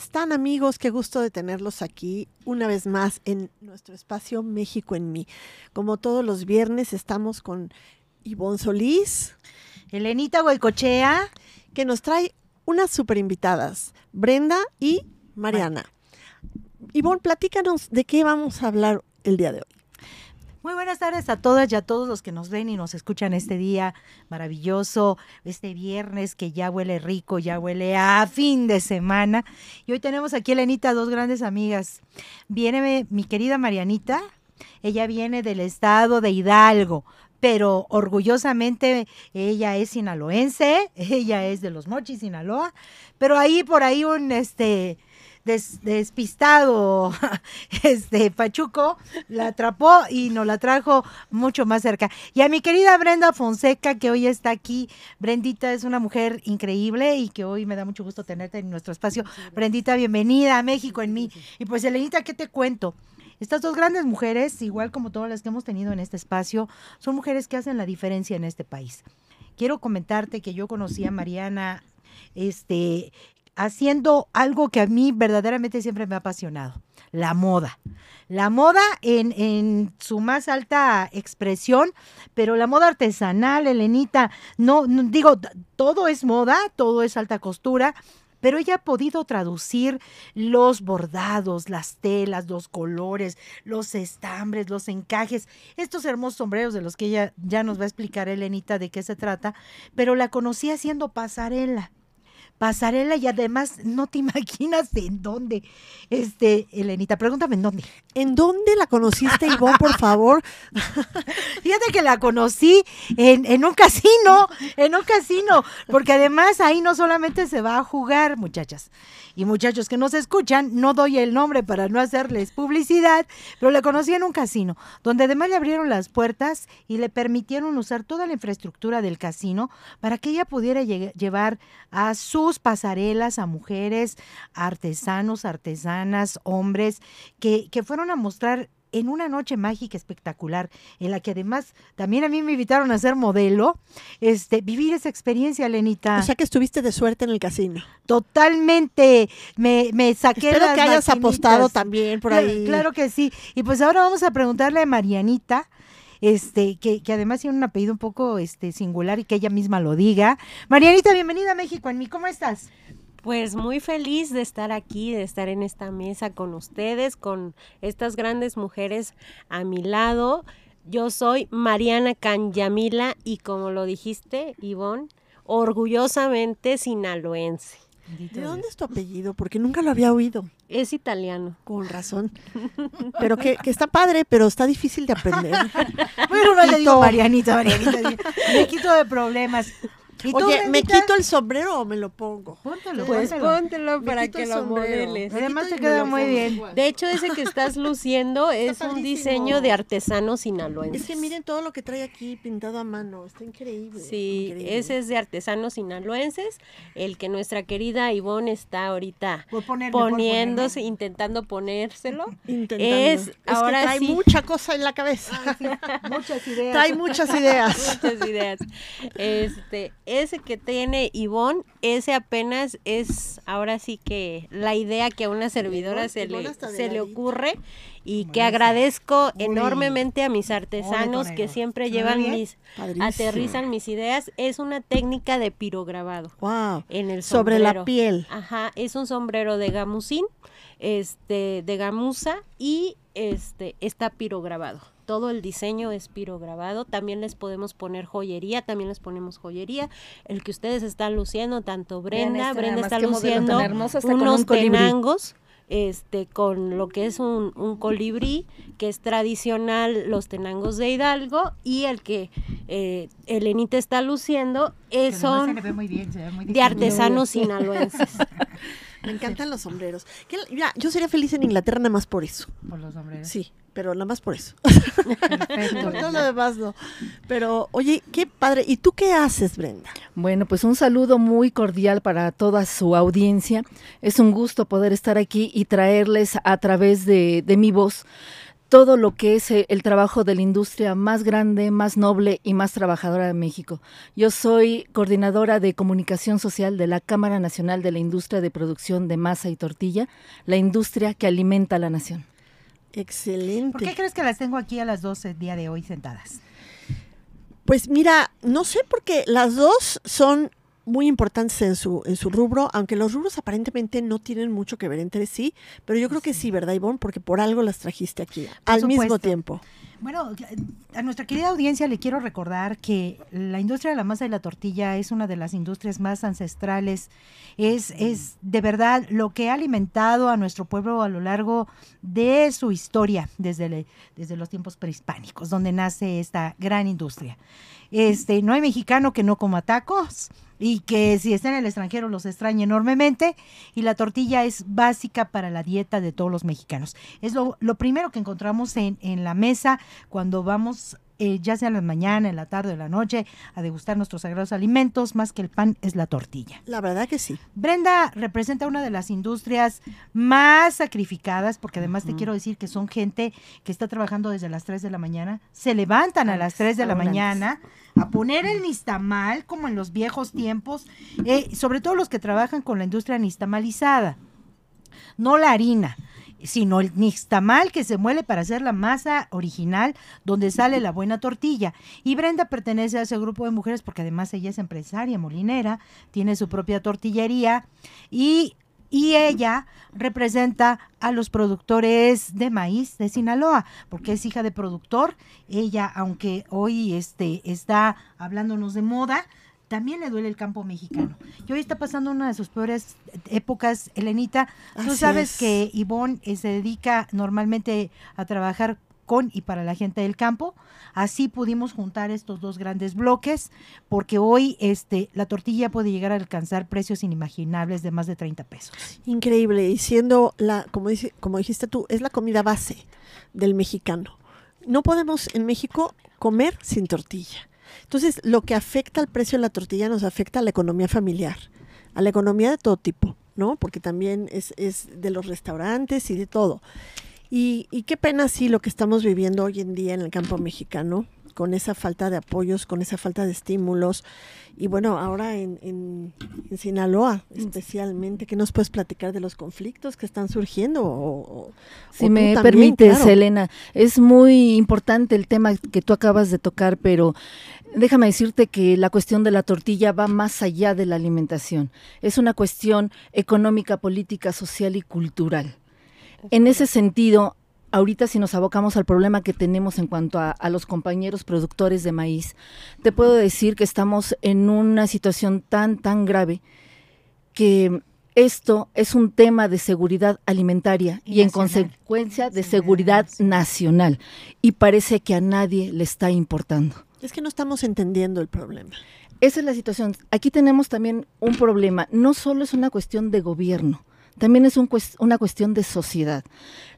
están amigos? Qué gusto de tenerlos aquí una vez más en nuestro espacio México en mí. Como todos los viernes estamos con Ivonne Solís. Elenita Goicochea. Que nos trae unas super invitadas, Brenda y Mariana. Ivonne, platícanos de qué vamos a hablar el día de hoy. Muy buenas tardes a todas y a todos los que nos ven y nos escuchan este día maravilloso, este viernes que ya huele rico, ya huele a fin de semana. Y hoy tenemos aquí, Elenita, dos grandes amigas. Viene mi querida Marianita, ella viene del estado de Hidalgo, pero orgullosamente ella es sinaloense, ella es de los Mochis, Sinaloa, pero ahí por ahí un este despistado este Pachuco la atrapó y nos la trajo mucho más cerca. Y a mi querida Brenda Fonseca, que hoy está aquí. Brendita es una mujer increíble y que hoy me da mucho gusto tenerte en nuestro espacio. Brendita, bienvenida a México en mí. Y pues, Elenita, ¿qué te cuento? Estas dos grandes mujeres, igual como todas las que hemos tenido en este espacio, son mujeres que hacen la diferencia en este país. Quiero comentarte que yo conocí a Mariana este, haciendo algo que a mí verdaderamente siempre me ha apasionado, la moda. La moda en, su más alta expresión, pero la moda artesanal, Elenita, no, no, digo, todo es moda, todo es alta costura, pero ella ha podido traducir los bordados, las telas, los colores, los estambres, los encajes, estos hermosos sombreros de los que ella ya nos va a explicar, Elenita, de qué se trata, pero la conocí haciendo pasarela pasarela y además no te imaginas en dónde. Este, Elenita, pregúntame en dónde. ¿En dónde la conociste, Ivonne, por favor? Fíjate que la conocí en, en un casino, en un casino, porque además ahí no solamente se va a jugar, muchachas y muchachos que nos escuchan, no doy el nombre para no hacerles publicidad, pero le conocí en un casino, donde además le abrieron las puertas y le permitieron usar toda la infraestructura del casino para que ella pudiera llevar a sus pasarelas a mujeres, artesanos, artesanas, hombres, que, que fueron a mostrar en una noche mágica espectacular, en la que además también a mí me invitaron a ser modelo, este, vivir esa experiencia, Lenita. O sea que estuviste de suerte en el casino. Totalmente, me, me saqué Espero que hayas apostado también por ahí. Claro, que sí. Y pues ahora vamos a preguntarle a Marianita, este, que, que, además tiene un apellido un poco este, singular y que ella misma lo diga. Marianita, bienvenida a México en mí, ¿cómo estás? Pues muy feliz de estar aquí, de estar en esta mesa con ustedes, con estas grandes mujeres a mi lado. Yo soy Mariana Canyamila y como lo dijiste, Ivonne, orgullosamente sinaloense. ¿De dónde es tu apellido? Porque nunca lo había oído. Es italiano. Con razón. Pero que, que está padre, pero está difícil de aprender. bueno, no le digo Marianita, Marianita. Me quito de problemas. Oye, ¿me quito el sombrero o me lo pongo? Póntelo, pues póntelo para que lo modeles. Además te queda muy bien. De hecho, ese que estás luciendo es un diseño de artesano sinaloenses. Es que miren todo lo que trae aquí pintado a mano, está increíble. Sí, ese es de artesanos sinaloenses, el que nuestra querida Ivonne está ahorita poniéndose, intentando ponérselo. Intentando. Es, ahora que trae mucha cosa en la cabeza. muchas ideas. Trae muchas ideas. muchas ideas. Este, ese que tiene Ivonne, ese apenas es ahora sí que la idea que a una servidora se, le, se le ocurre y que agradezco enormemente a mis artesanos que siempre llevan mis, aterrizan mis ideas. Es una técnica de pirograbado. Wow. En el Sobre la piel. Ajá, es un sombrero de gamusín, este, de gamuza y este, está pirograbado todo el diseño es pirograbado. También les podemos poner joyería, también les ponemos joyería. El que ustedes están luciendo, tanto Brenda, este Brenda está luciendo unos tenangos este con lo que es un, un, colibrí que es tradicional los tenangos de Hidalgo y el que eh, Elenita está luciendo es son de artesanos sinaloenses Me encantan los sombreros. mira, yo sería feliz en Inglaterra nada más por eso. Por los sombreros. Sí, pero nada más por eso. por todo lo demás no. Pero, oye, qué padre. ¿Y tú qué haces, Brenda? Bueno, pues un saludo muy cordial para toda su audiencia. Es un gusto poder estar aquí y traerles a través de, de mi voz todo lo que es eh, el trabajo de la industria más grande, más noble y más trabajadora de México. Yo soy coordinadora de comunicación social de la Cámara Nacional de la Industria de Producción de Masa y Tortilla, la industria que alimenta a la nación. Excelente. ¿Por qué crees que las tengo aquí a las 12 el día de hoy sentadas? Pues mira, no sé porque las dos son muy importantes en su, en su rubro, aunque los rubros aparentemente no tienen mucho que ver entre sí, pero yo creo que sí, ¿verdad, Ivonne? Porque por algo las trajiste aquí al mismo tiempo. Bueno, a nuestra querida audiencia le quiero recordar que la industria de la masa y la tortilla es una de las industrias más ancestrales. Es, es de verdad lo que ha alimentado a nuestro pueblo a lo largo de su historia, desde, le- desde los tiempos prehispánicos, donde nace esta gran industria. Este, no hay mexicano que no coma tacos y que si está en el extranjero los extraña enormemente y la tortilla es básica para la dieta de todos los mexicanos. Es lo, lo primero que encontramos en, en la mesa cuando vamos, eh, ya sea en la mañana, en la tarde o en la noche, a degustar nuestros sagrados alimentos, más que el pan es la tortilla. La verdad que sí. Brenda representa una de las industrias más sacrificadas, porque además te quiero decir que son gente que está trabajando desde las 3 de la mañana, se levantan a las 3 de la mañana a poner el nistamal como en los viejos tiempos, eh, sobre todo los que trabajan con la industria nistamalizada, no la harina sino el nixtamal que se muele para hacer la masa original donde sale la buena tortilla. Y Brenda pertenece a ese grupo de mujeres porque además ella es empresaria, molinera, tiene su propia tortillería y, y ella representa a los productores de maíz de Sinaloa, porque es hija de productor. Ella, aunque hoy este, está hablándonos de moda, también le duele el campo mexicano. Y hoy está pasando una de sus peores épocas, Elenita. Tú Así sabes es. que Ivonne eh, se dedica normalmente a trabajar con y para la gente del campo. Así pudimos juntar estos dos grandes bloques, porque hoy este, la tortilla puede llegar a alcanzar precios inimaginables de más de 30 pesos. Increíble. Y siendo la, como, dice, como dijiste tú, es la comida base del mexicano. No podemos en México comer sin tortilla. Entonces, lo que afecta al precio de la tortilla nos afecta a la economía familiar, a la economía de todo tipo, ¿no? Porque también es, es de los restaurantes y de todo. Y, y qué pena, sí, lo que estamos viviendo hoy en día en el campo mexicano, con esa falta de apoyos, con esa falta de estímulos. Y bueno, ahora en, en, en Sinaloa especialmente, ¿qué nos puedes platicar de los conflictos que están surgiendo? O, Si me también, permites, claro. Elena, es muy importante el tema que tú acabas de tocar, pero déjame decirte que la cuestión de la tortilla va más allá de la alimentación. Es una cuestión económica, política, social y cultural. En ese sentido, ahorita si nos abocamos al problema que tenemos en cuanto a, a los compañeros productores de maíz, te puedo decir que estamos en una situación tan, tan grave que esto es un tema de seguridad alimentaria Y y, en consecuencia de seguridad nacional. Y parece que a nadie le está importando. Es que no estamos entendiendo el problema. Esa es la situación. Aquí tenemos también un problema. No solo es una cuestión de gobierno, también es una cuestión de sociedad.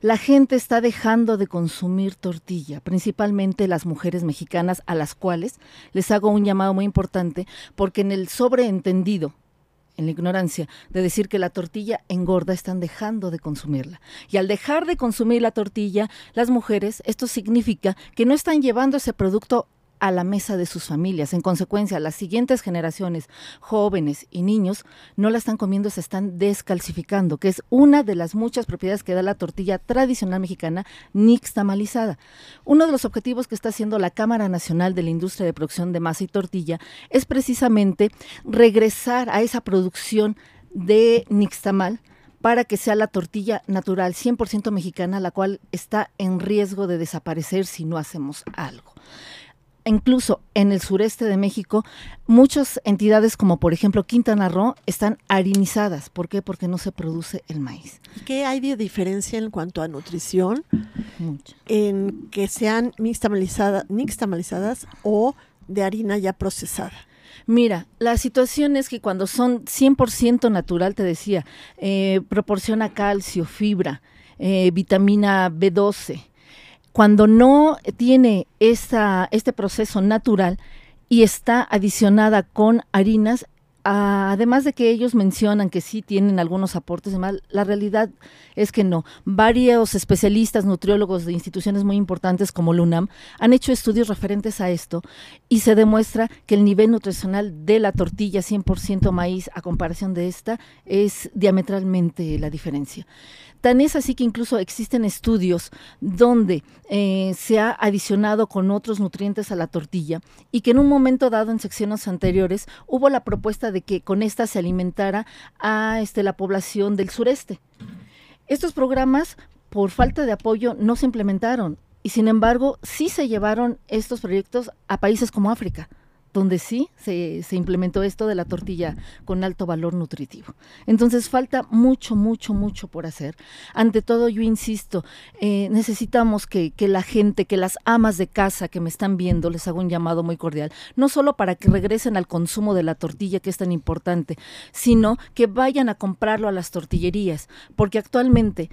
La gente está dejando de consumir tortilla, principalmente las mujeres mexicanas, a las cuales les hago un llamado muy importante, porque en el sobreentendido, en la ignorancia, de decir que la tortilla engorda, están dejando de consumirla. Y al dejar de consumir la tortilla, las mujeres, esto significa que no están llevando ese producto a la mesa de sus familias. En consecuencia, las siguientes generaciones, jóvenes y niños, no la están comiendo, se están descalcificando, que es una de las muchas propiedades que da la tortilla tradicional mexicana nixtamalizada. Uno de los objetivos que está haciendo la Cámara Nacional de la Industria de Producción de Masa y Tortilla es precisamente regresar a esa producción de nixtamal para que sea la tortilla natural 100% mexicana, la cual está en riesgo de desaparecer si no hacemos algo incluso en el sureste de México, muchas entidades como por ejemplo Quintana Roo están harinizadas. ¿Por qué? Porque no se produce el maíz. ¿Y ¿Qué hay de diferencia en cuanto a nutrición Mucho. en que sean nixtamalizada- nixtamalizadas o de harina ya procesada? Mira, la situación es que cuando son 100% natural, te decía, eh, proporciona calcio, fibra, eh, vitamina B12. Cuando no tiene esta, este proceso natural y está adicionada con harinas, además de que ellos mencionan que sí tienen algunos aportes, la realidad es que no. Varios especialistas, nutriólogos de instituciones muy importantes como LUNAM han hecho estudios referentes a esto y se demuestra que el nivel nutricional de la tortilla 100% maíz a comparación de esta es diametralmente la diferencia. Tan es así que incluso existen estudios donde eh, se ha adicionado con otros nutrientes a la tortilla y que en un momento dado en secciones anteriores hubo la propuesta de que con esta se alimentara a este, la población del sureste. Estos programas, por falta de apoyo, no se implementaron y sin embargo sí se llevaron estos proyectos a países como África donde sí se, implementó esto de la tortilla con alto valor nutritivo. Entonces falta mucho, mucho, mucho por hacer. Ante todo, yo insisto, eh, necesitamos que, que, la gente, que las amas de casa que me están viendo, les hago un llamado muy cordial, no solo para que regresen al consumo de la tortilla, que es tan importante, sino que vayan a comprarlo a las tortillerías, porque actualmente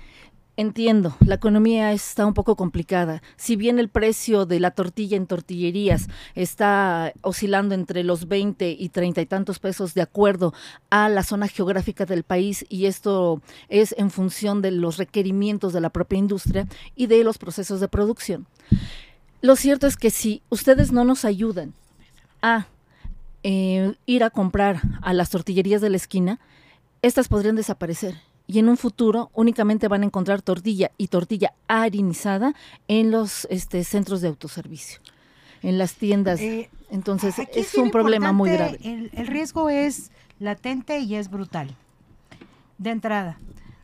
Entiendo, la economía está un poco complicada. Si bien el precio de la tortilla en tortillerías está oscilando entre los 20 y 30 y tantos pesos de acuerdo a la zona geográfica del país y esto es en función de los requerimientos de la propia industria y de los procesos de producción. Lo cierto es que si ustedes no nos ayudan a eh, ir a comprar a las tortillerías de la esquina, estas podrían desaparecer y en un futuro únicamente van a encontrar tortilla y tortilla harinizada en los este, centros de autoservicio, en las tiendas. Eh, Entonces es, un problema muy grave. El, riesgo es latente y es brutal. De entrada,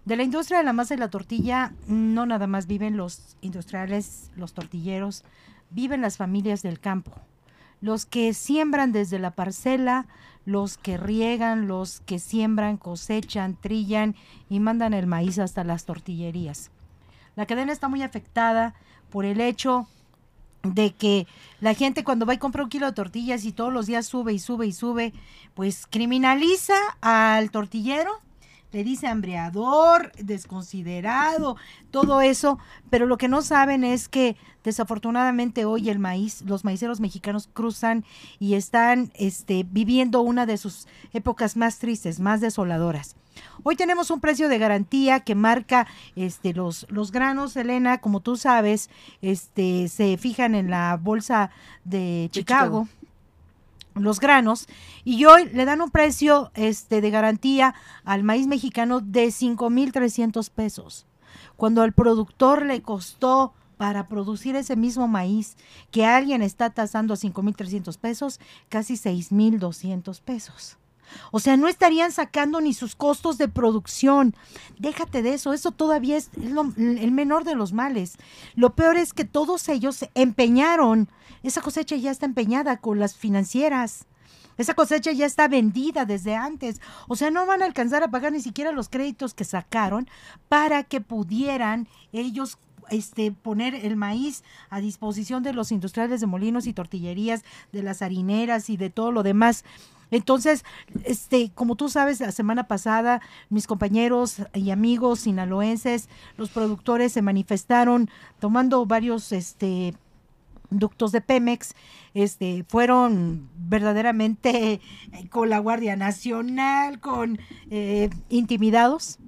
de la industria de la masa y la tortilla no nada más viven los industriales, los tortilleros, viven las familias del campo, los que siembran desde la parcela, los que riegan, los que siembran, cosechan, trillan y mandan el maíz hasta las tortillerías. La cadena está muy afectada por el hecho de que la gente cuando va y compra un kilo de tortillas y todos los días sube y sube y sube, pues criminaliza al tortillero le dice hambreador, desconsiderado, todo eso, pero lo que no saben es que desafortunadamente hoy el maíz, los maiceros mexicanos cruzan y están este, viviendo una de sus épocas más tristes, más desoladoras. Hoy tenemos un precio de garantía que marca este, los, los granos, Elena, como tú sabes, este, se fijan en la bolsa de Chicago los granos y hoy le dan un precio este de garantía al maíz mexicano de 5.300 pesos. Cuando al productor le costó para producir ese mismo maíz que alguien está tasando a 5.300 pesos, casi 6.200 pesos. O sea, no estarían sacando ni sus costos de producción. Déjate de eso, eso todavía es el menor de los males. Lo peor es que todos ellos empeñaron. Esa cosecha ya está empeñada con las financieras. Esa cosecha ya está vendida desde antes. O sea, no van a alcanzar a pagar ni siquiera los créditos que sacaron para que pudieran ellos este, poner el maíz a disposición de los industriales de molinos y tortillerías, de las harineras y de todo lo demás. Entonces, este, como tú sabes, la semana pasada mis compañeros y amigos sinaloenses, los productores se manifestaron tomando varios este ductos de Pemex, este, fueron verdaderamente eh, con la Guardia Nacional, con eh, intimidados.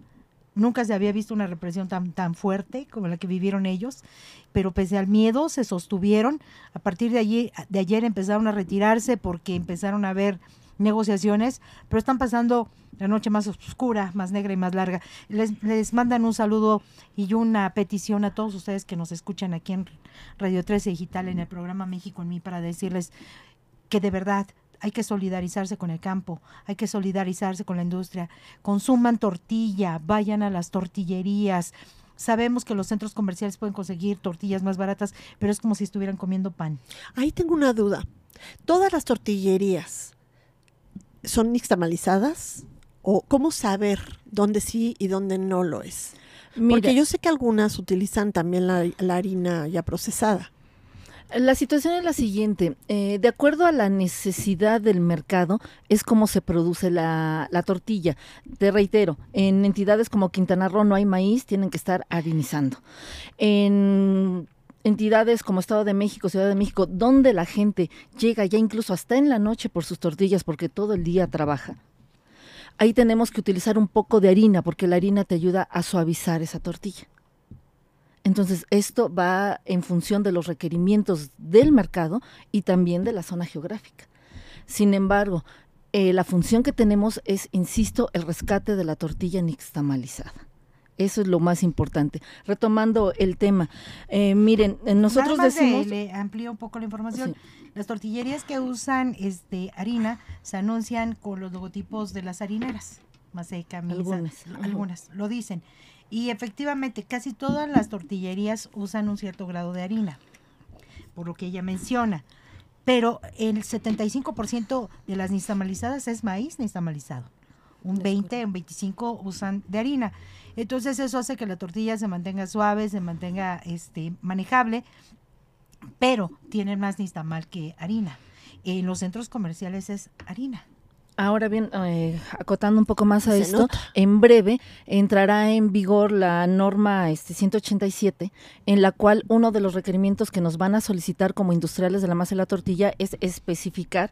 Nunca se había visto una represión tan, tan fuerte como la que vivieron ellos, pero pese al miedo se sostuvieron. A partir de, allí, de ayer empezaron a retirarse porque empezaron a ver negociaciones, pero están pasando la noche más oscura, más negra y más larga. Les, les mandan un saludo y una petición a todos ustedes que nos escuchan aquí en Radio 13 Digital en el programa México en mí para decirles que de verdad hay que solidarizarse con el campo, hay que solidarizarse con la industria. Consuman tortilla, vayan a las tortillerías. Sabemos que los centros comerciales pueden conseguir tortillas más baratas, pero es como si estuvieran comiendo pan. Ahí tengo una duda. Todas las tortillerías son nixtamalizadas o cómo saber dónde sí y dónde no lo es. Porque yo sé que algunas utilizan también la, harina ya procesada. La situación es la siguiente, eh, de acuerdo a la necesidad del mercado es como se produce la, la, tortilla. Te reitero, en entidades como Quintana Roo no hay maíz, tienen que estar harinizando. En entidades como Estado de México, Ciudad de México, donde la gente llega ya incluso hasta en la noche por sus tortillas porque todo el día trabaja, ahí tenemos que utilizar un poco de harina porque la harina te ayuda a suavizar esa tortilla. Entonces, esto va en función de los requerimientos del mercado y también de la zona geográfica. Sin embargo, eh, la función que tenemos es, insisto, el rescate de la tortilla nixtamalizada. Eso es lo más importante. Retomando el tema, eh, miren, eh, nosotros Nada más de- decimos... le amplío un poco la información. Sí. Las tortillerías que usan este harina se anuncian con los logotipos de las harineras. Maseca, Misa, Algunas, algunas lo dicen. Y efectivamente, casi todas las tortillerías usan un cierto grado de harina, por lo que ella menciona. Pero el 75% de las nixtamalizadas es maíz nixtamalizado. Un 20, un 25 usan de harina. Entonces eso hace que la tortilla se mantenga suave, se mantenga este manejable, pero tienen más nixtamal que harina. En los centros comerciales es harina. Ahora bien, eh, acotando un poco más a Se esto, nota. en breve entrará en vigor la norma este, 187, en la cual uno de los requerimientos que nos van a solicitar como industriales de la masa y la tortilla es especificar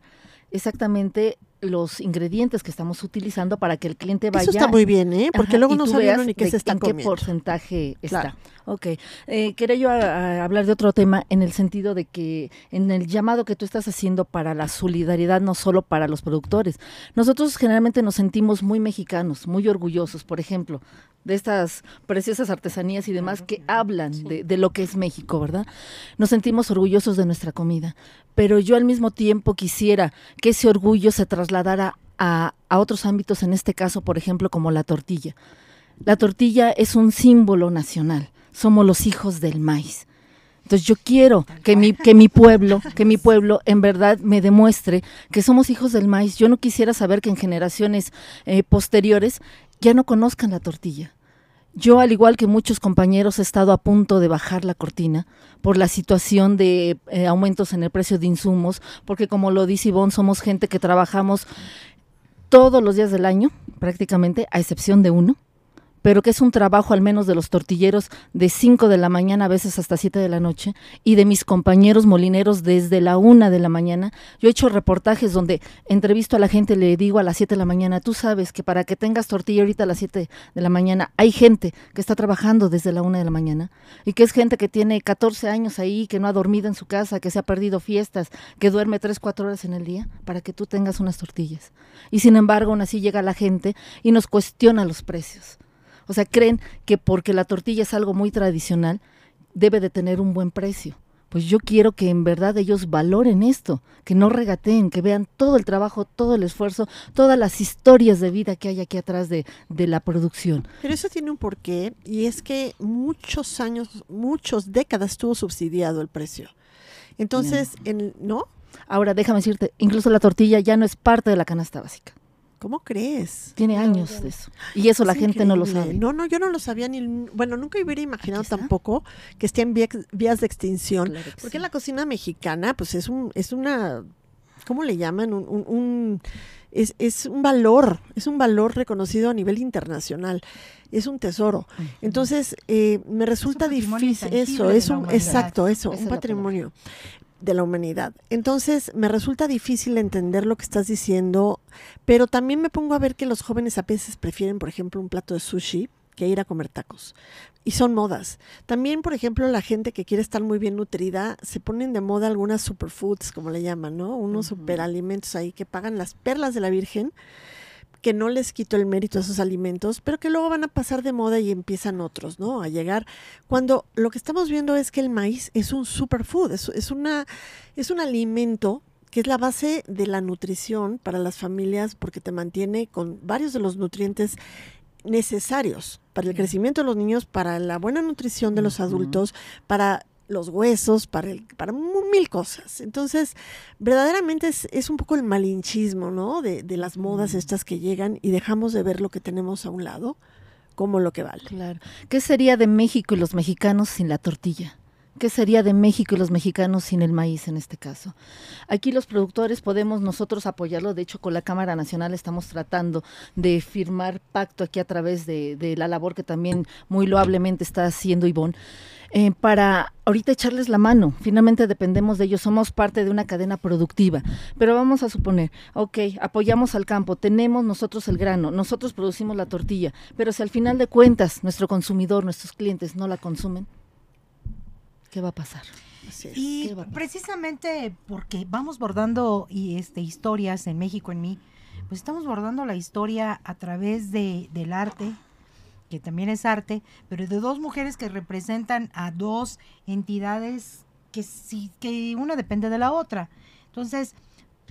exactamente los ingredientes que estamos utilizando para que el cliente vaya Eso está muy bien, ¿eh? Porque Ajá, luego no tú sabe uno veas ni qué de se está en qué porcentaje está. Ok. Eh, quería yo a- a hablar de otro tema en el sentido de que en el llamado que tú estás haciendo para la solidaridad, no solo para los productores. Nosotros generalmente nos sentimos muy mexicanos, muy orgullosos, por ejemplo, de estas preciosas artesanías y demás que hablan de, de lo que es México, ¿verdad? Nos sentimos orgullosos de nuestra comida, pero yo al mismo tiempo quisiera que ese orgullo se trasladara a, a otros ámbitos, en este caso, por ejemplo, como la tortilla. La tortilla es un símbolo nacional, somos los hijos del maíz. Entonces yo quiero que mi, que mi pueblo, que mi pueblo en verdad me demuestre que somos hijos del maíz. Yo no quisiera saber que en generaciones eh, posteriores ya no conozcan la tortilla. Yo, al igual que muchos compañeros, he estado a punto de bajar la cortina por la situación de eh, aumentos en el precio de insumos, porque como lo dice Ivonne, somos gente que trabajamos todos los días del año, prácticamente, a excepción de uno, pero que es un trabajo al menos de los tortilleros de 5 de la mañana, a veces hasta 7 de la noche, y de mis compañeros molineros desde la 1 de la mañana. Yo he hecho reportajes donde entrevisto a la gente, le digo a las 7 de la mañana, tú sabes que para que tengas tortilla ahorita a las 7 de la mañana, hay gente que está trabajando desde la 1 de la mañana, y que es gente que tiene 14 años ahí, que no ha dormido en su casa, que se ha perdido fiestas, que duerme 3, 4 horas en el día, para que tú tengas unas tortillas. Y sin embargo, aún así llega la gente y nos cuestiona los precios. O sea, creen que porque la tortilla es algo muy tradicional, debe de tener un buen precio. Pues yo quiero que en verdad ellos valoren esto, que no regateen, que vean todo el trabajo, todo el esfuerzo, todas las historias de vida que hay aquí atrás de, de la producción. Pero eso tiene un porqué y es que muchos años, muchos décadas estuvo subsidiado el precio. Entonces, en, ¿no? Ahora, déjame decirte, incluso la tortilla ya no es parte de la canasta básica. ¿Cómo crees? Tiene No, años no. de eso. Y eso la gente no lo sabe. No, no, yo no lo sabía ni, bueno, nunca hubiera imaginado tampoco que esté en vías, de extinción. Claro Porque sí. la cocina mexicana, pues es un, es una, ¿cómo le llaman? Un, un- un- es, es un valor, es un valor reconocido a nivel internacional. Es un tesoro. Entonces, eh, me resulta difícil eso, es un, exacto, eso, Esa un patrimonio de la humanidad. Entonces, me resulta difícil entender lo que estás diciendo, pero también me pongo a ver que los jóvenes a veces prefieren, por ejemplo, un plato de sushi que ir a comer tacos. Y son modas. También, por ejemplo, la gente que quiere estar muy bien nutrida, se ponen de moda algunas superfoods, como le llaman, ¿no? Unos superalimentos ahí que pagan las perlas de la Virgen, que no les quito el mérito a esos alimentos, pero que luego van a pasar de moda y empiezan otros, ¿no? A llegar. Cuando lo que estamos viendo es que el maíz es un superfood, es, es, una, es un alimento que es la base de la nutrición para las familias porque te mantiene con varios de los nutrientes necesarios para el crecimiento de los niños, para la buena nutrición de los adultos, para los huesos, para, el, para mil cosas. Entonces, verdaderamente es, es un poco el malinchismo, ¿no? De, de las modas estas que llegan y dejamos de ver lo que tenemos a un lado como lo que vale. Claro. ¿Qué sería de México y los mexicanos sin la tortilla? ¿Qué sería de México y los mexicanos sin el maíz en este caso? Aquí los productores podemos nosotros apoyarlo. De hecho, con la Cámara Nacional estamos tratando de firmar pacto aquí a través de, de la labor que también muy loablemente está haciendo Ivonne. Eh, para ahorita echarles la mano. Finalmente dependemos de ellos, somos parte de una cadena productiva. Pero vamos a suponer, ok, apoyamos al campo, tenemos nosotros el grano, nosotros producimos la tortilla, pero si al final de cuentas nuestro consumidor, nuestros clientes no la consumen, ¿qué va a pasar? Y precisamente porque vamos bordando y este historias en México en mí, pues estamos bordando la historia a través de, del arte, que también es arte, pero de dos mujeres que representan a dos entidades que sí, que una depende de la otra. Entonces,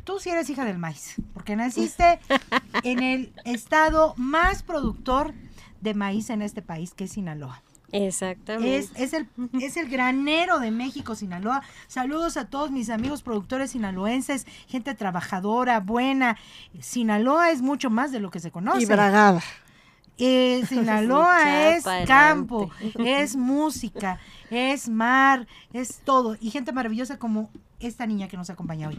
tú sí eres hija del maíz, porque naciste en el estado más productor de maíz en este país, que es Sinaloa. Exactamente. Es, es, el, es el granero de México, Sinaloa. Saludos a todos mis amigos productores sinaloenses, gente trabajadora, buena. Sinaloa es mucho más de lo que se conoce. Y bragada. Eh, Sinaloa es campo, es música, es mar, es todo. Y gente maravillosa como esta niña que nos acompaña hoy.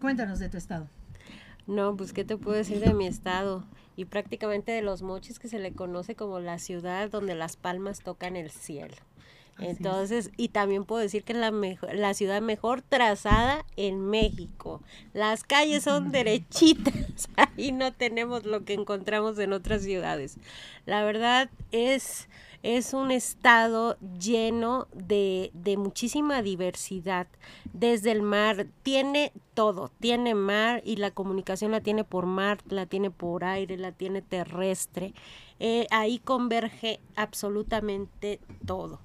Cuéntanos de tu estado. No, pues qué te puedo decir de mi estado y prácticamente de los mochis que se le conoce como la ciudad donde las palmas tocan el cielo. Entonces, y también puedo decir que es la, mejor, la ciudad mejor trazada en México. Las calles son derechitas, ahí no tenemos lo que encontramos en otras ciudades. La verdad es, es un estado lleno de, de muchísima diversidad. Desde el mar, tiene todo, tiene mar y la comunicación la tiene por mar, la tiene por aire, la tiene terrestre. Eh, ahí converge absolutamente todo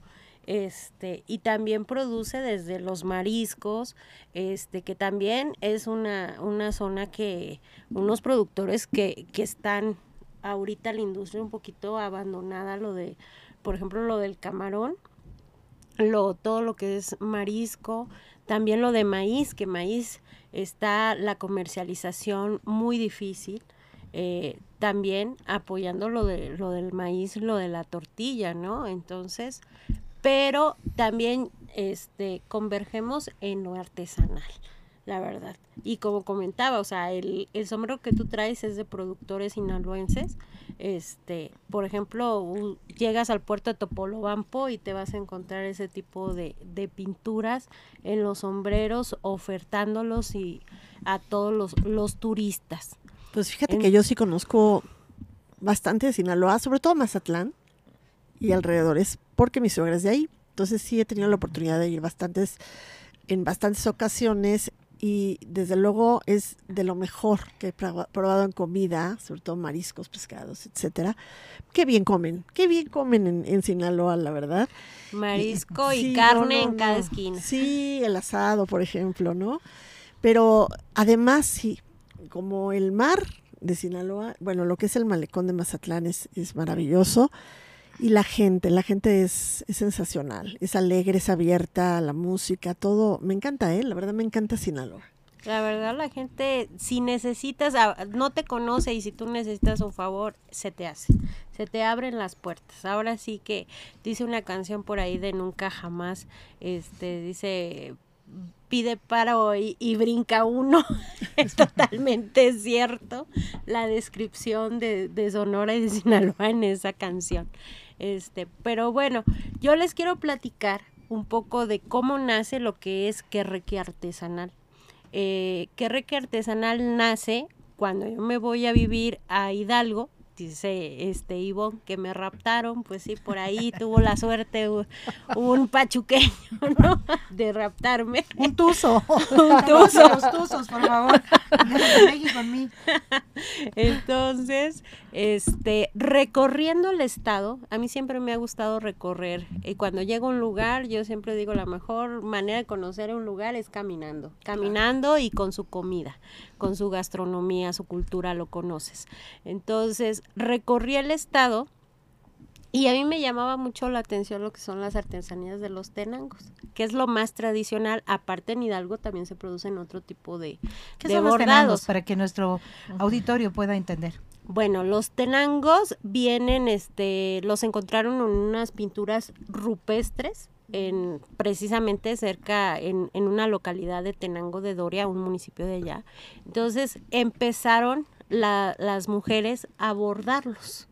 este y también produce desde los mariscos este que también es una, una zona que unos productores que, que están ahorita la industria un poquito abandonada lo de por ejemplo lo del camarón lo todo lo que es marisco también lo de maíz que maíz está la comercialización muy difícil eh, también apoyando lo de lo del maíz lo de la tortilla no entonces pero también este, convergemos en lo artesanal, la verdad. Y como comentaba, o sea, el, el sombrero que tú traes es de productores sinaloenses. Este, por ejemplo, llegas al puerto de Topolobampo y te vas a encontrar ese tipo de, de pinturas en los sombreros, ofertándolos y a todos los, los turistas. Pues fíjate que yo sí conozco bastante de Sinaloa, sobre todo Mazatlán y alrededores, porque mi suegra es de ahí. Entonces sí he tenido la oportunidad de ir bastantes, en bastantes ocasiones y desde luego es de lo mejor que he probado en comida, sobre todo mariscos, pescados, etcétera. Qué bien comen, qué bien comen en, en Sinaloa, la verdad. Marisco y, sí, carne no, no, en cada esquina. Sí, el asado, por ejemplo, ¿no? Pero además, sí, como el mar de Sinaloa, bueno, lo que es el malecón de Mazatlán es, es maravilloso. Y la gente, la gente es, es, sensacional, es alegre, es abierta la música, todo. Me encanta, ¿eh? La verdad me encanta Sinaloa. La verdad, la gente, si necesitas, no te conoce y si tú necesitas un favor, se te hace, se te abren las puertas. Ahora sí que dice una canción por ahí de Nunca Jamás, este, dice, pide para hoy y brinca uno. es totalmente cierto la descripción de, de Sonora y de Sinaloa en esa canción. Este, pero bueno, yo les quiero platicar un poco de cómo nace lo que es Querreque Artesanal. Eh, Querreque Artesanal nace cuando yo me voy a vivir a Hidalgo, dice este Ivonne que me raptaron, pues sí, por ahí tuvo la suerte un pachuqueño, ¿no? De raptarme. Un tuzo. un tuzo. Los tuzos, por favor. México en mí. Entonces, este, recorriendo el estado, a mí siempre me ha gustado recorrer. Y cuando llego a un lugar, yo siempre digo la mejor manera de conocer un lugar es caminando. Caminando y con su comida, con su gastronomía, su cultura, lo conoces. Entonces, recorrí el estado y a mí me llamaba mucho la atención lo que son las artesanías de los tenangos, que es lo más tradicional. Aparte en Hidalgo también se producen otro tipo de, ¿Qué de son bordados. los tenangos para que nuestro auditorio pueda entender? Bueno, los tenangos vienen, este, los encontraron en unas pinturas rupestres en precisamente cerca en, en una localidad de Tenango de Doria, un municipio de allá. Entonces empezaron la- las mujeres a bordarlos.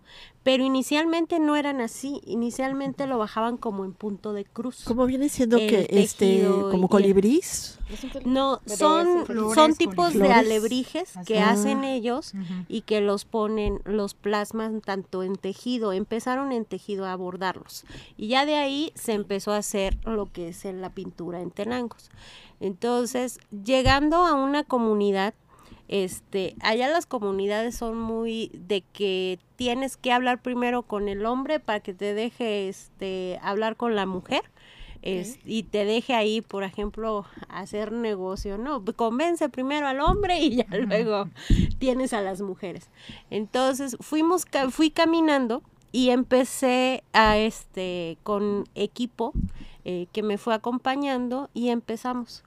Pero inicialmente no eran así, inicialmente lo bajaban como en punto de cruz. Como viene siendo El que este como colibrís. No, son, flores son tipos de alebrijes que Ah. hacen ellos y que los ponen, los plasman tanto en tejido, empezaron en tejido a bordarlos y ya de ahí se empezó a hacer lo que es en la pintura en tenangos. Entonces, llegando a una comunidad, este, allá las comunidades son muy de que tienes que hablar primero con el hombre para que te deje este hablar con la mujer. es- y te deje ahí, por ejemplo, hacer negocio, ¿no? Convence primero al hombre y ya luego tienes a las mujeres. Entonces fuimos, fui caminando y empecé a este con equipo eh, que me fue acompañando y empezamos.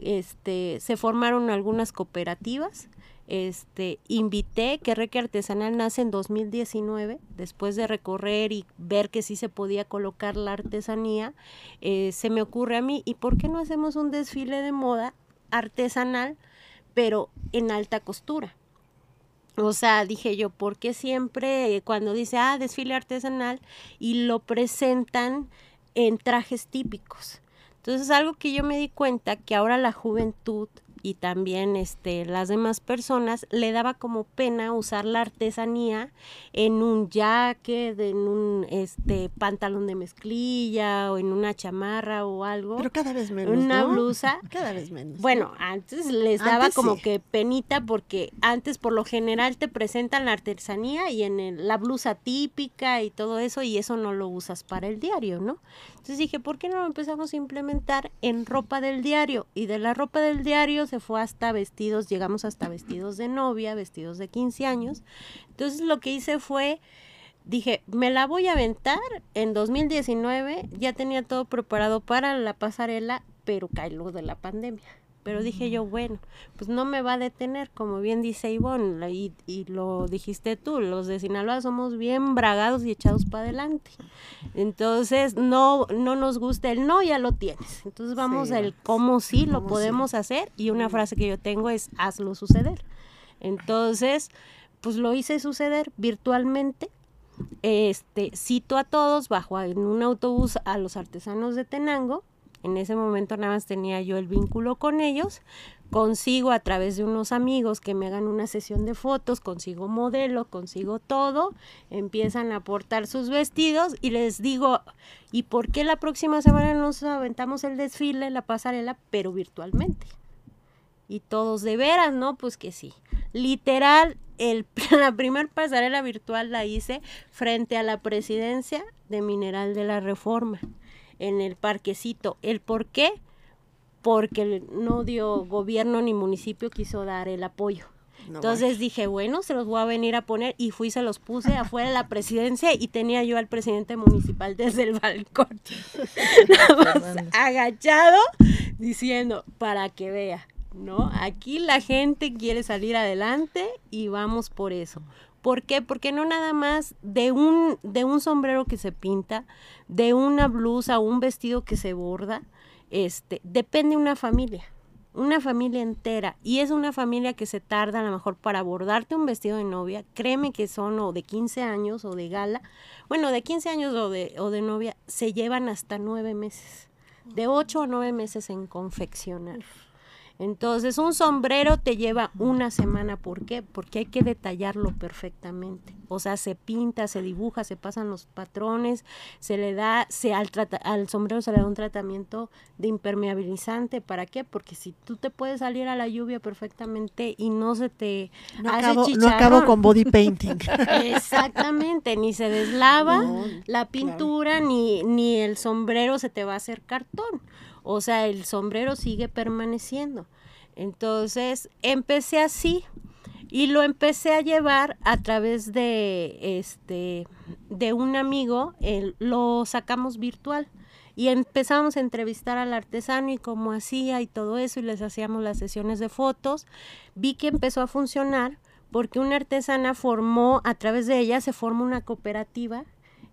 Este, se formaron algunas cooperativas. Este, invité que Reque Artesanal nace en 2019, después de recorrer y ver que sí se podía colocar la artesanía, eh, se me ocurre a mí, ¿y por qué no hacemos un desfile de moda artesanal, pero en alta costura? O sea, dije yo, ¿por qué siempre eh, cuando dice, ah, desfile artesanal y lo presentan en trajes típicos? Entonces, algo que yo me di cuenta que ahora la juventud y también este las demás personas le daba como pena usar la artesanía en un jacket, en un este pantalón de mezclilla o en una chamarra o algo, Pero cada vez menos, una ¿no? blusa. Cada vez menos. Bueno, antes les daba Antes como sí. que penita porque antes por lo general te presentan la artesanía y en el- la blusa típica y todo eso y eso no lo usas para el diario, ¿no? Entonces dije, ¿por qué no lo empezamos a implementar en ropa del diario? Y de la ropa del diario se fue hasta vestidos, llegamos hasta vestidos de novia, vestidos de 15 años. Entonces lo que hice fue dije, me la voy a aventar en 2019, ya tenía todo preparado para la pasarela, pero lo de la pandemia. Pero dije yo, bueno, pues no me va a detener, como bien dice Ivonne, y, y lo dijiste tú, los de Sinaloa somos bien bragados y echados para adelante. Entonces, no, no nos gusta el no, ya lo tienes. Entonces vamos Sí, al cómo sí lo sí. podemos hacer, y una frase que yo tengo es hazlo suceder. Entonces, pues lo hice suceder virtualmente este, cito a todos, bajo en un autobús a los artesanos de Tenango. En ese momento nada más tenía yo el vínculo con ellos. Consigo a través de unos amigos que me hagan una sesión de fotos, consigo modelo, consigo todo. Empiezan a aportar sus vestidos y les digo, ¿y por qué la próxima semana nos aventamos el desfile, la pasarela, pero virtualmente? Y todos de veras, ¿no? Pues que sí. Literal, el, la primer pasarela virtual la hice frente a la presidencia de Mineral de la Reforma, en el parquecito. ¿El por qué? Porque no dio gobierno ni municipio quiso dar el apoyo. No, Entonces dije, bueno, se los voy a venir a poner y fui, se los puse afuera de la presidencia y tenía yo al presidente municipal desde el balcón. Agachado diciendo, para que vea, ¿no? Aquí la gente quiere salir adelante y vamos por eso. ¿Por qué? Porque no nada más de un, de un sombrero que se pinta, de una blusa o un vestido que se borda, este, depende una familia, una familia entera. Y es una familia que se tarda a lo mejor para bordarte un vestido de novia. Créeme que son o de 15 años o de gala. Bueno, de 15 años o de, o de novia se llevan hasta nueve meses. De 8 a 9 meses en confeccionar. Entonces, un sombrero te lleva una semana. ¿Por qué? Porque hay que detallarlo perfectamente. O sea, se pinta, se dibuja, se pasan los patrones, se le da, se al, trata- al sombrero se le da un tratamiento de impermeabilizante. ¿Para qué? Porque si tú te puedes salir a la lluvia perfectamente y no se te No hace acabo, no acabo con body painting. Exactamente, ni se deslava No, la pintura, ni, ni el sombrero se te va a hacer cartón. O sea, el sombrero sigue permaneciendo. Entonces, empecé así y lo empecé a llevar a través de este de un amigo, lo sacamos virtual y empezamos a entrevistar al artesano y cómo hacía y todo eso y les hacíamos las sesiones de fotos. Vi que empezó a funcionar porque una artesana formó, a través de ella se formó una cooperativa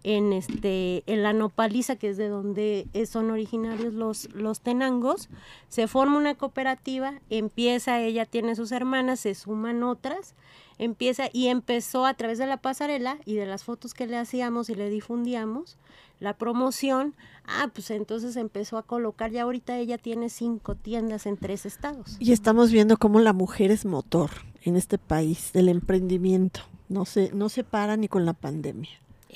en este en la nopaliza que es de donde son originarios los los tenangos se forma una cooperativa empieza ella tiene sus hermanas se suman otras empieza y empezó a través de la pasarela y de las fotos que le hacíamos y le difundíamos la promoción, ah, pues entonces empezó a colocar, ya ahorita ella tiene cinco tiendas en tres estados. Y estamos viendo cómo la mujer es motor en este país del emprendimiento, no se, no se para ni con la pandemia.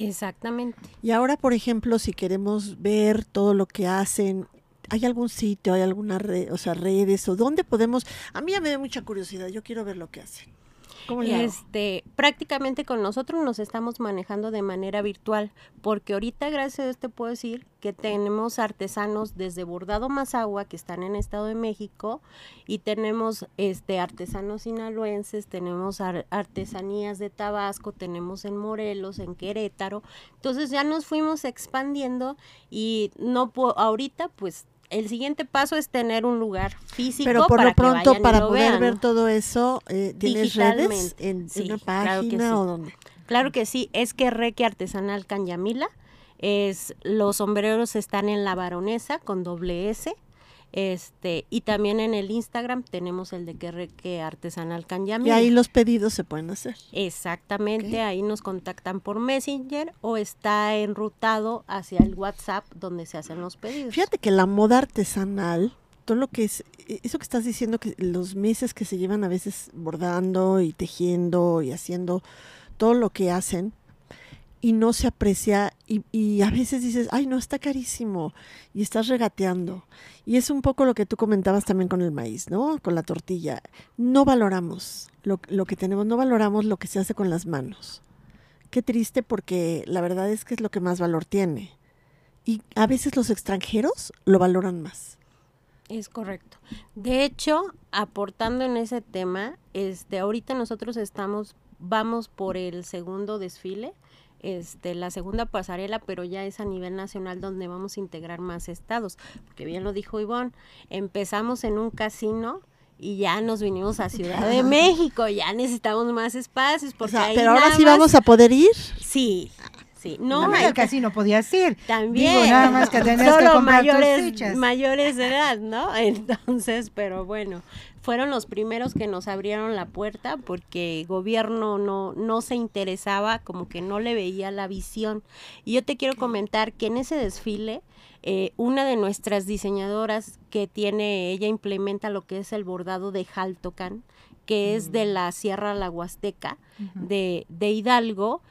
Exactamente. Y ahora, por ejemplo, si queremos ver todo lo que hacen, ¿hay algún sitio, hay alguna red, o sea, redes o dónde podemos? A mí ya me da mucha curiosidad, yo quiero ver lo que hacen este, prácticamente con nosotros nos estamos manejando de manera virtual, porque ahorita gracias a esto puedo decir que tenemos artesanos desde Bordado Mazagua que están en Estado de México y tenemos este artesanos sinaloenses, tenemos artesanías de Tabasco, tenemos en Morelos, en Querétaro. Entonces ya nos fuimos expandiendo y no ahorita pues el siguiente paso es tener un lugar físico. Pero por lo pronto, para poder ver todo eso, eh, ¿tienes redes en, una página o dónde? Claro que sí, es que Reque Artesanal Canyamila. Es, los sombreros están en la baronesa con doble S. Este, y también en el Instagram tenemos el de que, Artesanal Canyami. Y ahí los pedidos se pueden hacer. Exactamente, ahí nos contactan por Messenger o está enrutado hacia el WhatsApp donde se hacen los pedidos. Fíjate que la moda artesanal, todo lo que es, e, eso que estás diciendo, que los meses que se llevan a veces bordando y tejiendo y haciendo todo lo que hacen, y no se aprecia y, y, a veces dices, ay, no, está carísimo y estás regateando. Y es un poco lo que tú comentabas también con el maíz, ¿no? Con la tortilla. No valoramos lo, lo que tenemos, no valoramos lo que se hace con las manos. Qué triste porque la verdad es que es lo que más valor tiene. Y a veces los extranjeros lo valoran más. Es correcto. De hecho, aportando en ese tema, este, ahorita nosotros estamos, vamos por el segundo desfile este, la segunda pasarela, pero ya es a nivel nacional donde vamos a integrar más estados, porque bien lo dijo Ivonne, empezamos en un casino y ya nos vinimos a Ciudad de México, ya necesitamos más espacios porque pero ahora sí vamos a poder ir. Sí. Sí, no, no el casino podías ir. También. nada más que tenías que comprar mayores, mayores de edad, ¿no? Entonces, pero bueno, fueron los primeros que nos abrieron la puerta porque gobierno no, no se interesaba, como que no le veía la visión. Y yo te quiero comentar que en ese desfile, eh, una de nuestras diseñadoras que tiene, ella implementa lo que es el bordado de Jaltocan, que es de mm. la Sierra La Huasteca, de, de Hidalgo,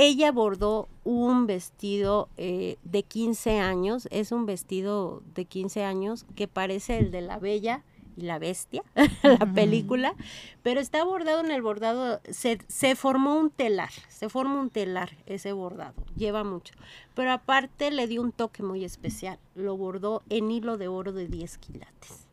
ella bordó un vestido eh, de 15 años, es un vestido de 15 años que parece el de la Bella y la Bestia, la película, pero está bordado en el bordado, se, se formó un telar, se forma un telar ese bordado, lleva mucho, pero aparte le dio un toque muy especial, lo bordó en hilo de oro de 10 quilates.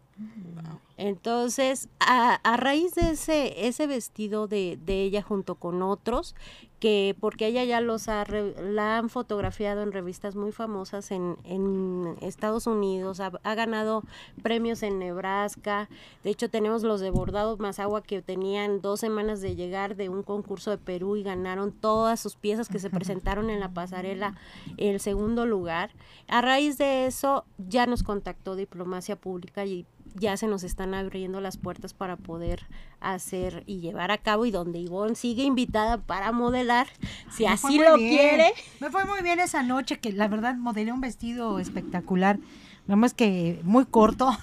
Entonces, a, a, raíz de ese, ese vestido de, de, ella junto con otros, que porque ella ya los ha, la han fotografiado en revistas muy famosas en, en Estados Unidos, ha, ganado premios en Nebraska, de hecho tenemos los de Bordado agua que tenían dos semanas de llegar de un concurso de Perú y ganaron todas sus piezas que se presentaron en la pasarela el segundo lugar. A raíz de eso ya nos contactó Diplomacia Pública y ya se nos están abriendo las puertas para poder hacer y llevar a cabo y donde Ivonne sigue invitada para modelar, si así lo quiere. Me fue muy bien esa noche que la verdad modelé un vestido espectacular, nada más que muy corto,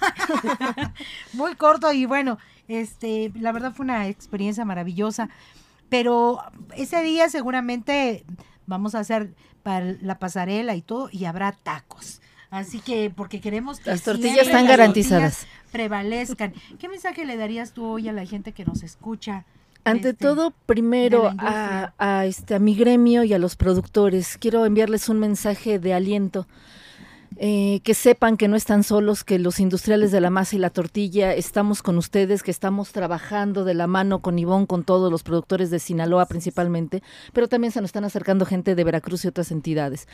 muy corto y bueno, este, la verdad fue una experiencia maravillosa, pero ese día seguramente vamos a hacer para la pasarela y todo y habrá tacos. Así que, porque queremos que las tortillas están garantizadas. Prevalezcan. ¿Qué mensaje le darías tú hoy a la gente que nos escucha? Ante este, todo, primero a, a, este, a mi gremio y a los productores, quiero enviarles un mensaje de aliento. Eh, que sepan que no están solos, que los industriales de la masa y la tortilla estamos con ustedes, que estamos trabajando de la mano con Ivón, con todos los productores de Sinaloa principalmente, pero también se nos están acercando gente de Veracruz y otras entidades.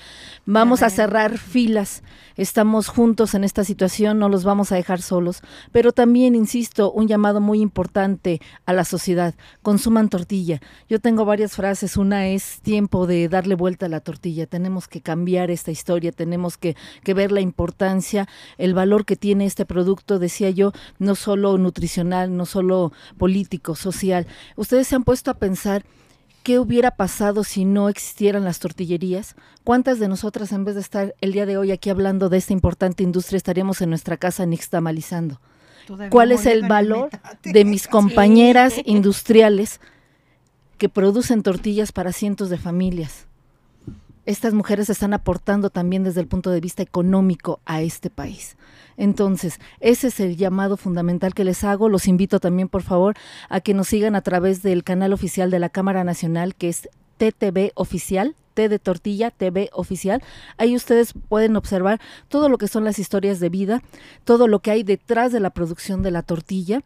Vamos a cerrar filas, estamos juntos en esta situación, no los vamos a dejar solos, pero también, insisto, un llamado muy importante a la sociedad, consuman tortilla. Yo tengo varias frases, una es tiempo de darle vuelta a la tortilla, tenemos que cambiar esta historia, tenemos que que ver la importancia, el valor que tiene este producto, decía yo, no solo nutricional, no solo político, social. Ustedes se han puesto a pensar ¿Qué hubiera pasado si no existieran las tortillerías? ¿Cuántas de nosotras, en vez de estar el día de hoy aquí hablando de esta importante industria, estaríamos en nuestra casa nixtamalizando? ¿Cuál es el valor de mis compañeras industriales que producen tortillas para cientos de familias? Estas mujeres están aportando también desde el punto de vista económico a este país. Entonces, ese es el llamado fundamental que les hago. Los invito también, por favor, a que nos sigan a través del canal oficial de la Cámara Nacional, que es TTV Oficial, T de Tortilla, TV Oficial. Ahí ustedes pueden observar todo lo que son las historias de vida, todo lo que hay detrás de la producción de la tortilla.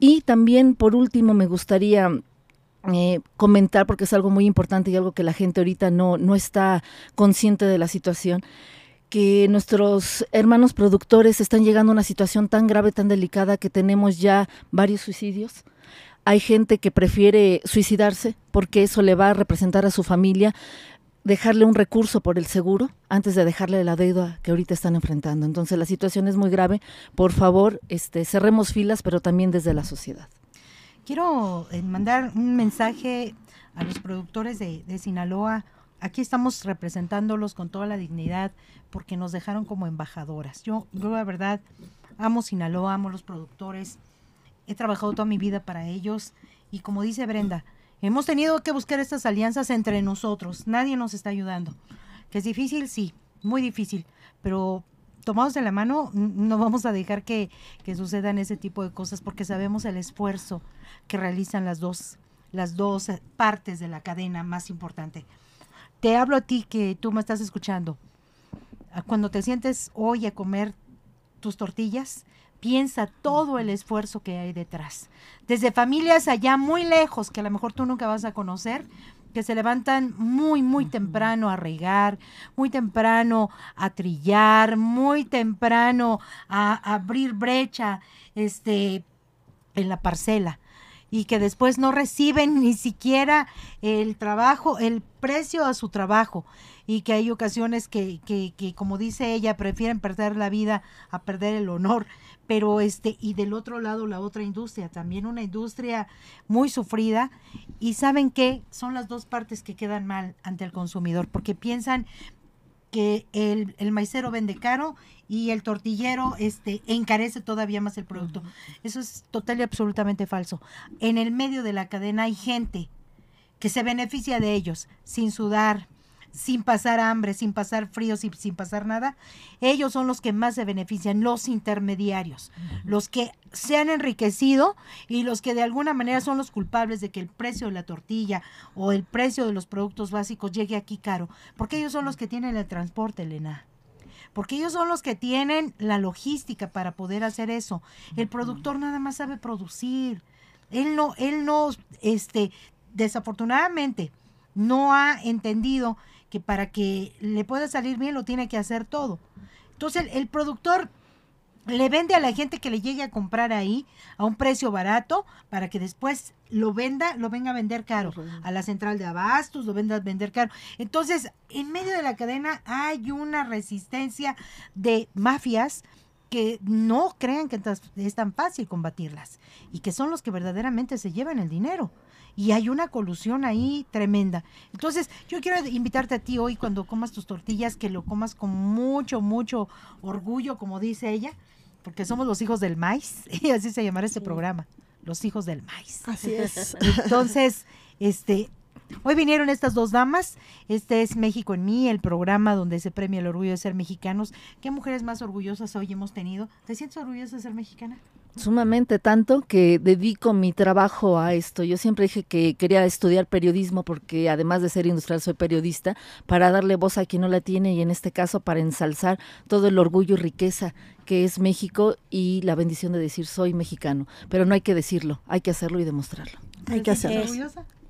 Y también, por último, me gustaría eh, comentar, porque es algo muy importante y algo que la gente ahorita no, no está consciente de la situación, que nuestros hermanos productores están llegando a una situación tan grave, tan delicada, que tenemos ya varios suicidios. Hay gente que prefiere suicidarse porque eso le va a representar a su familia dejarle un recurso por el seguro antes de dejarle la deuda que ahorita están enfrentando. Entonces la situación es muy grave. Por favor, este, cerremos filas, pero también desde la sociedad quiero eh, mandar un mensaje a los productores de, Sinaloa. Aquí estamos representándolos con toda la dignidad porque nos dejaron como embajadoras. Yo, yo la verdad amo Sinaloa, amo los productores. He trabajado toda mi vida para ellos y como dice Brenda, hemos tenido que buscar estas alianzas entre nosotros. Nadie nos está ayudando. Que es difícil, sí, muy difícil, pero tomados de la mano, no vamos a dejar que, que, sucedan ese tipo de cosas porque sabemos el esfuerzo que realizan las dos, las dos partes de la cadena más importante. Te hablo a ti que tú me estás escuchando. Cuando te sientes hoy a comer tus tortillas, piensa todo el esfuerzo que hay detrás. Desde familias allá muy lejos, que a lo mejor tú nunca vas a conocer, que se levantan muy, muy temprano a regar, muy temprano a trillar, muy temprano a, abrir brecha este, en la parcela y que después no reciben ni siquiera el trabajo, el precio a su trabajo. Y que hay ocasiones que, que, como dice ella, prefieren perder la vida a perder el honor. Pero este, y del otro lado la otra industria, también una industria muy sufrida, y saben que son las dos partes que quedan mal ante el consumidor, porque piensan que el, el maicero vende caro y el tortillero este, encarece todavía más el producto. Eso es total y absolutamente falso. En el medio de la cadena hay gente que se beneficia de ellos sin sudar, sin pasar hambre, sin pasar frío, sin, sin pasar nada, ellos son los que más se benefician, los intermediarios, los que se han enriquecido y los que de alguna manera son los culpables de que el precio de la tortilla o el precio de los productos básicos llegue aquí caro, porque ellos son los que tienen el transporte, Elena porque ellos son los que tienen la logística para poder hacer eso. El productor nada más sabe producir. Él no, él no, este, desafortunadamente, no ha entendido que para que le pueda salir bien lo tiene que hacer todo. Entonces el, productor le vende a la gente que le llegue a comprar ahí a un precio barato para que después lo venda, lo venga a vender caro. A la central de abastos lo venda a vender caro. Entonces, en medio de la cadena hay una resistencia de mafias que no crean que es tan fácil combatirlas y que son los que verdaderamente se llevan el dinero y hay una colusión ahí tremenda. Entonces, yo quiero invitarte a ti hoy cuando comas tus tortillas, que lo comas con mucho, mucho orgullo, como dice ella, porque somos los hijos del maíz, y así se llamará este programa, los hijos del maíz. Así es. Entonces, este, Hoy vinieron estas dos damas. Este es México en mí, el programa donde se premia el orgullo de ser mexicanos. ¿Qué mujeres más orgullosas hoy hemos tenido? ¿Te sientes orgullosa de ser mexicana? Sumamente tanto que dedico mi trabajo a esto. Yo siempre dije que quería estudiar periodismo porque además de ser industrial soy periodista para darle voz a quien no la tiene y en este caso para ensalzar todo el orgullo y riqueza que es México y la bendición de decir soy mexicano. Pero no hay que decirlo, hay que hacerlo y demostrarlo. Hay que hacerlo.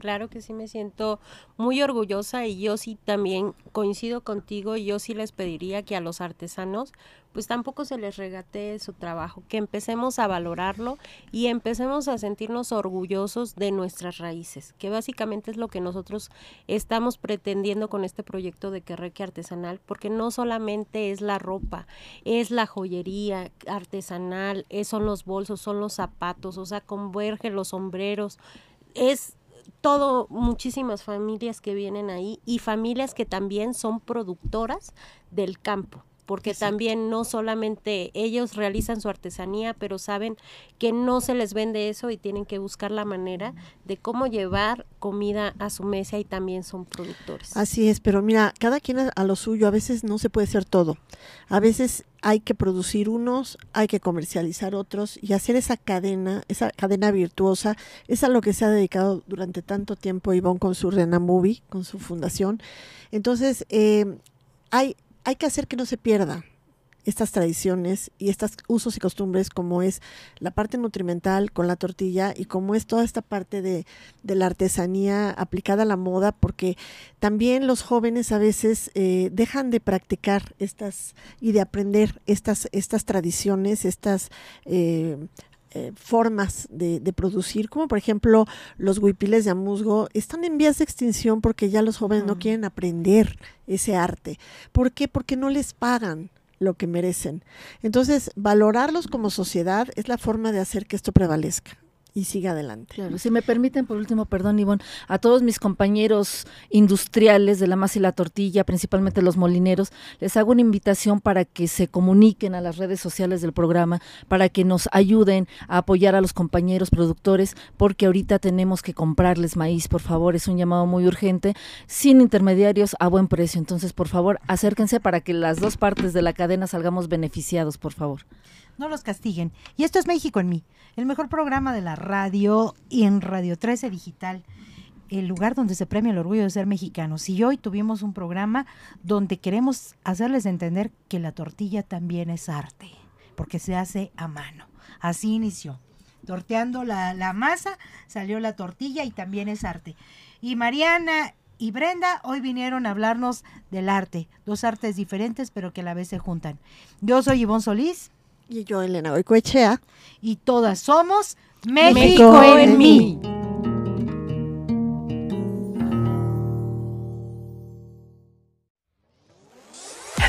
Claro que sí me siento muy orgullosa y yo sí también coincido contigo, yo sí les pediría que a los artesanos pues tampoco se les regatee su trabajo, que empecemos a valorarlo y empecemos a sentirnos orgullosos de nuestras raíces, que básicamente es lo que nosotros estamos pretendiendo con este proyecto de Querreque Artesanal, porque no solamente es la ropa, es la joyería artesanal, son los bolsos, son los zapatos, o sea, converge los sombreros, es todo, muchísimas familias que vienen ahí y familias que también son productoras del campo porque también no solamente ellos realizan su artesanía, pero saben que no se les vende eso y tienen que buscar la manera de cómo llevar comida a su mesa y también son productores. Así es, pero mira, cada quien a, lo suyo, a veces no se puede hacer todo. A veces hay que producir unos, hay que comercializar otros y hacer esa cadena, esa cadena virtuosa, es a lo que se ha dedicado durante tanto tiempo Ivonne con su Rena Movie, con su fundación. Entonces, eh, hay, hay que hacer que no se pierda estas tradiciones y estos usos y costumbres como es la parte nutrimental con la tortilla y como es toda esta parte de, la artesanía aplicada a la moda porque también los jóvenes a veces eh, dejan de practicar estas y de aprender estas, estas tradiciones, estas eh, eh, formas de, producir, como por ejemplo los huipiles de amusgo, están en vías de extinción porque ya los jóvenes no quieren aprender ese arte. ¿Por qué? Porque no les pagan lo que merecen. Entonces, valorarlos como sociedad es la forma de hacer que esto prevalezca y siga adelante. Si me permiten, por último, perdón, Ivonne, a todos mis compañeros industriales de la masa y la tortilla, principalmente los molineros, les hago una invitación para que se comuniquen a las redes sociales del programa, para que nos ayuden a apoyar a los compañeros productores, porque ahorita tenemos que comprarles maíz, por favor, es un llamado muy urgente, sin intermediarios, a buen precio. Entonces, por favor, acérquense para que las dos partes de la cadena salgamos beneficiados, por favor no los castiguen. Y esto es México en mí, el mejor programa de la radio y en Radio 13 Digital, el lugar donde se premia el orgullo de ser mexicanos. Y hoy tuvimos un programa donde queremos hacerles entender que la tortilla también es arte, porque se hace a mano. Así inició. Torteando la, la masa, salió la tortilla y también es arte. Y Mariana y Brenda hoy vinieron a hablarnos del arte, dos artes diferentes pero que a la vez se juntan. Yo soy Ivonne Solís. Y yo, Elena Goicoechea. Y todas somos México, en, mí.